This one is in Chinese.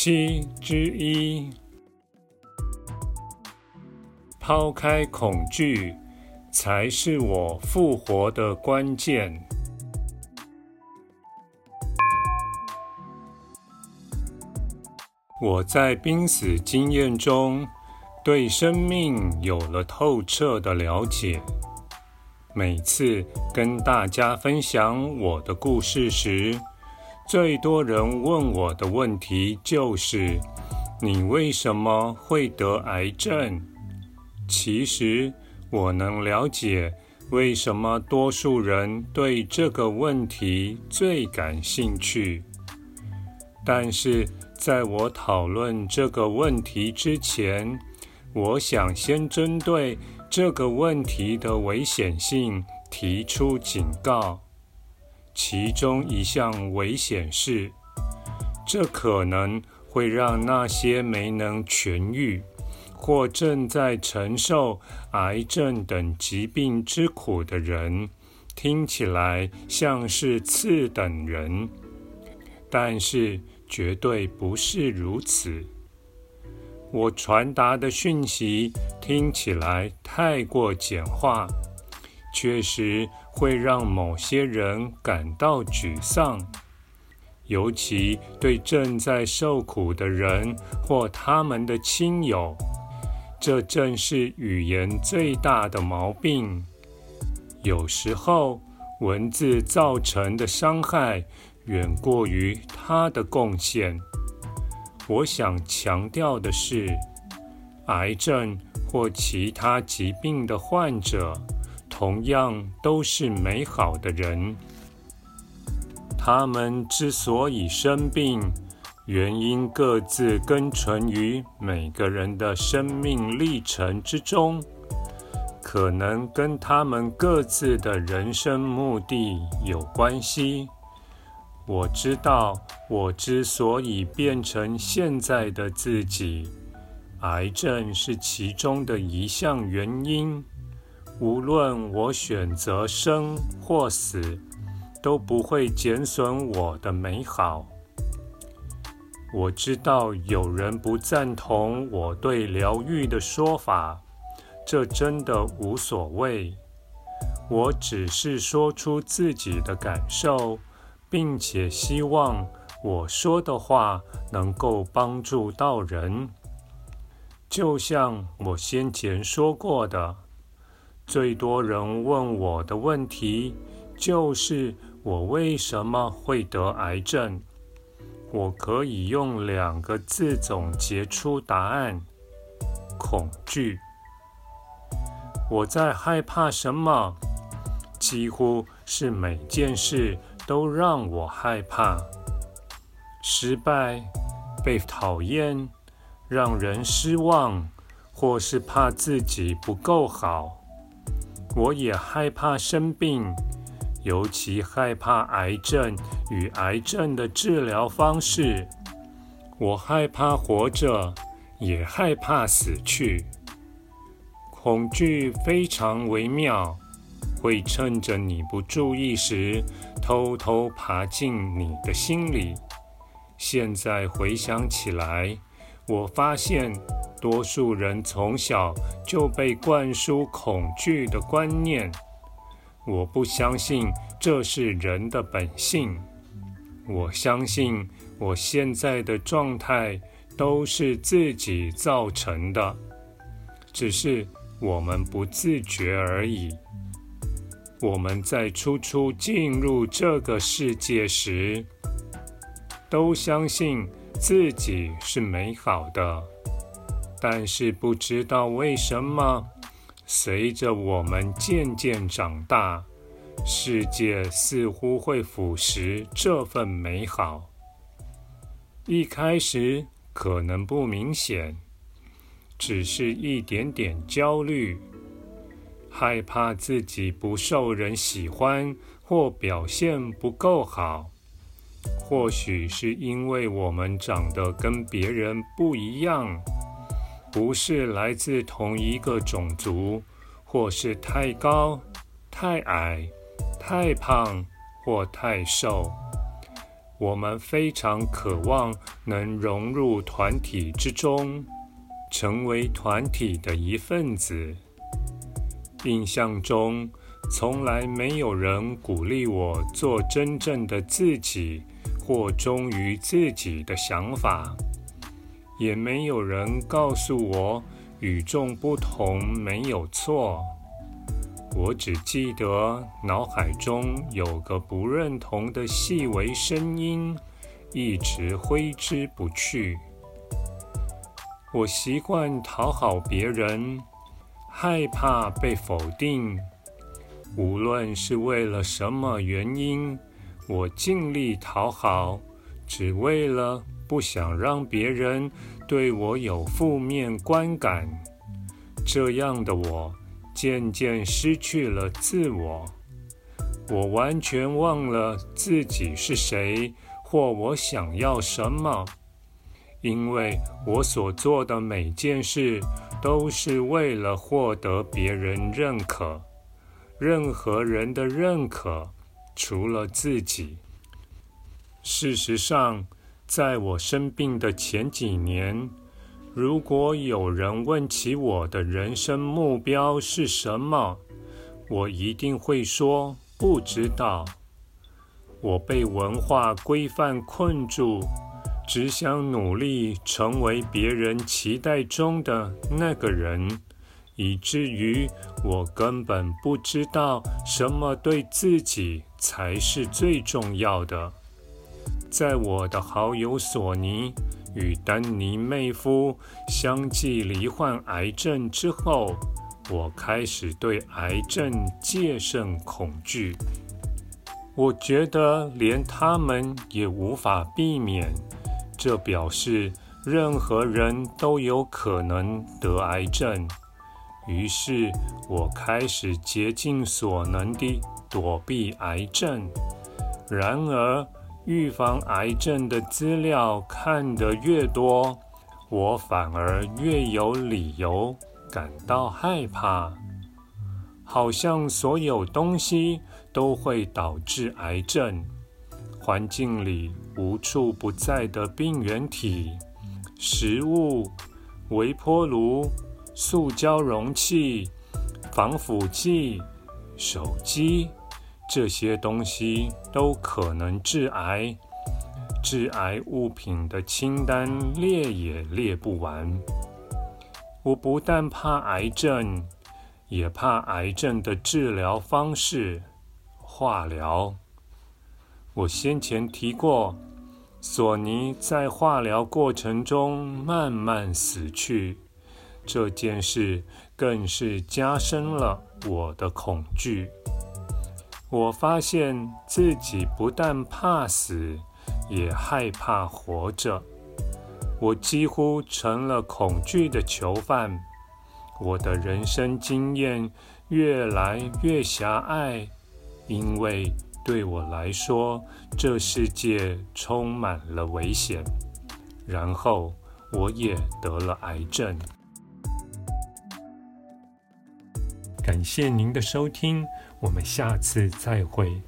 七之一，抛开恐惧，才是我复活的关键。我在濒死经验中，对生命有了透彻的了解。每次跟大家分享我的故事时，最多人问我的问题就是：你为什么会得癌症？其实我能了解为什么多数人对这个问题最感兴趣。但是在我讨论这个问题之前，我想先针对这个问题的危险性提出警告。其中一项危险是，这可能会让那些没能痊愈或正在承受癌症等疾病之苦的人，听起来像是次等人，但是绝对不是如此。我传达的讯息听起来太过简化，确实。会让某些人感到沮丧，尤其对正在受苦的人或他们的亲友。这正是语言最大的毛病。有时候，文字造成的伤害远过于它的贡献。我想强调的是，癌症或其他疾病的患者。同样都是美好的人。他们之所以生病，原因各自根存于每个人的生命历程之中，可能跟他们各自的人生目的有关系。我知道，我之所以变成现在的自己，癌症是其中的一项原因。无论我选择生或死，都不会减损我的美好。我知道有人不赞同我对疗愈的说法，这真的无所谓。我只是说出自己的感受，并且希望我说的话能够帮助到人。就像我先前说过的。最多人问我的问题就是我为什么会得癌症？我可以用两个字总结出答案：恐惧。我在害怕什么？几乎是每件事都让我害怕。失败、被讨厌、让人失望，或是怕自己不够好。我也害怕生病，尤其害怕癌症与癌症的治疗方式。我害怕活着，也害怕死去。恐惧非常微妙，会趁着你不注意时，偷偷爬进你的心里。现在回想起来，我发现。多数人从小就被灌输恐惧的观念，我不相信这是人的本性。我相信我现在的状态都是自己造成的，只是我们不自觉而已。我们在初初进入这个世界时，都相信自己是美好的。但是不知道为什么，随着我们渐渐长大，世界似乎会腐蚀这份美好。一开始可能不明显，只是一点点焦虑，害怕自己不受人喜欢或表现不够好。或许是因为我们长得跟别人不一样，不是来自同一个种族，或是太高、太矮、太胖或太瘦。我们非常渴望能融入团体之中，成为团体的一份子。印象中，从来没有人鼓励我做真正的自己。或忠于自己的想法，也没有人告诉我与众不同没有错。我只记得脑海中有个不认同的细微声音，一直挥之不去。我习惯讨好别人，害怕被否定，无论是为了什么原因。我尽力讨好，只为了不想让别人对我有负面观感。这样的我渐渐失去了自我，我完全忘了自己是谁或我想要什么，因为我所做的每件事都是为了获得别人认可，任何人的认可。除了自己，事实上，在我生病的前几年，如果有人问起我的人生目标是什么，我一定会说不知道。我被文化规范困住，只想努力成为别人期待中的那个人。以至于我根本不知道什么对自己才是最重要的。在我的好友索尼与丹尼妹夫相继罹患癌症之后，我开始对癌症戒慎恐惧。我觉得连他们也无法避免，这表示任何人都有可能得癌症。于是我开始竭尽所能地躲避癌症。然而，预防癌症的资料看得越多，我反而越有理由感到害怕。好像所有东西都会导致癌症。环境里无处不在的病原体、食物、微波炉。塑胶容器、防腐剂、手机，这些东西都可能致癌。致癌物品的清单列也列不完。我不但怕癌症，也怕癌症的治疗方式——化疗。我先前提过，索尼在化疗过程中慢慢死去。这件事更是加深了我的恐惧。我发现自己不但怕死，也害怕活着。我几乎成了恐惧的囚犯。我的人生经验越来越狭隘，因为对我来说，这世界充满了危险。然后，我也得了癌症。感谢您的收听，我们下次再会。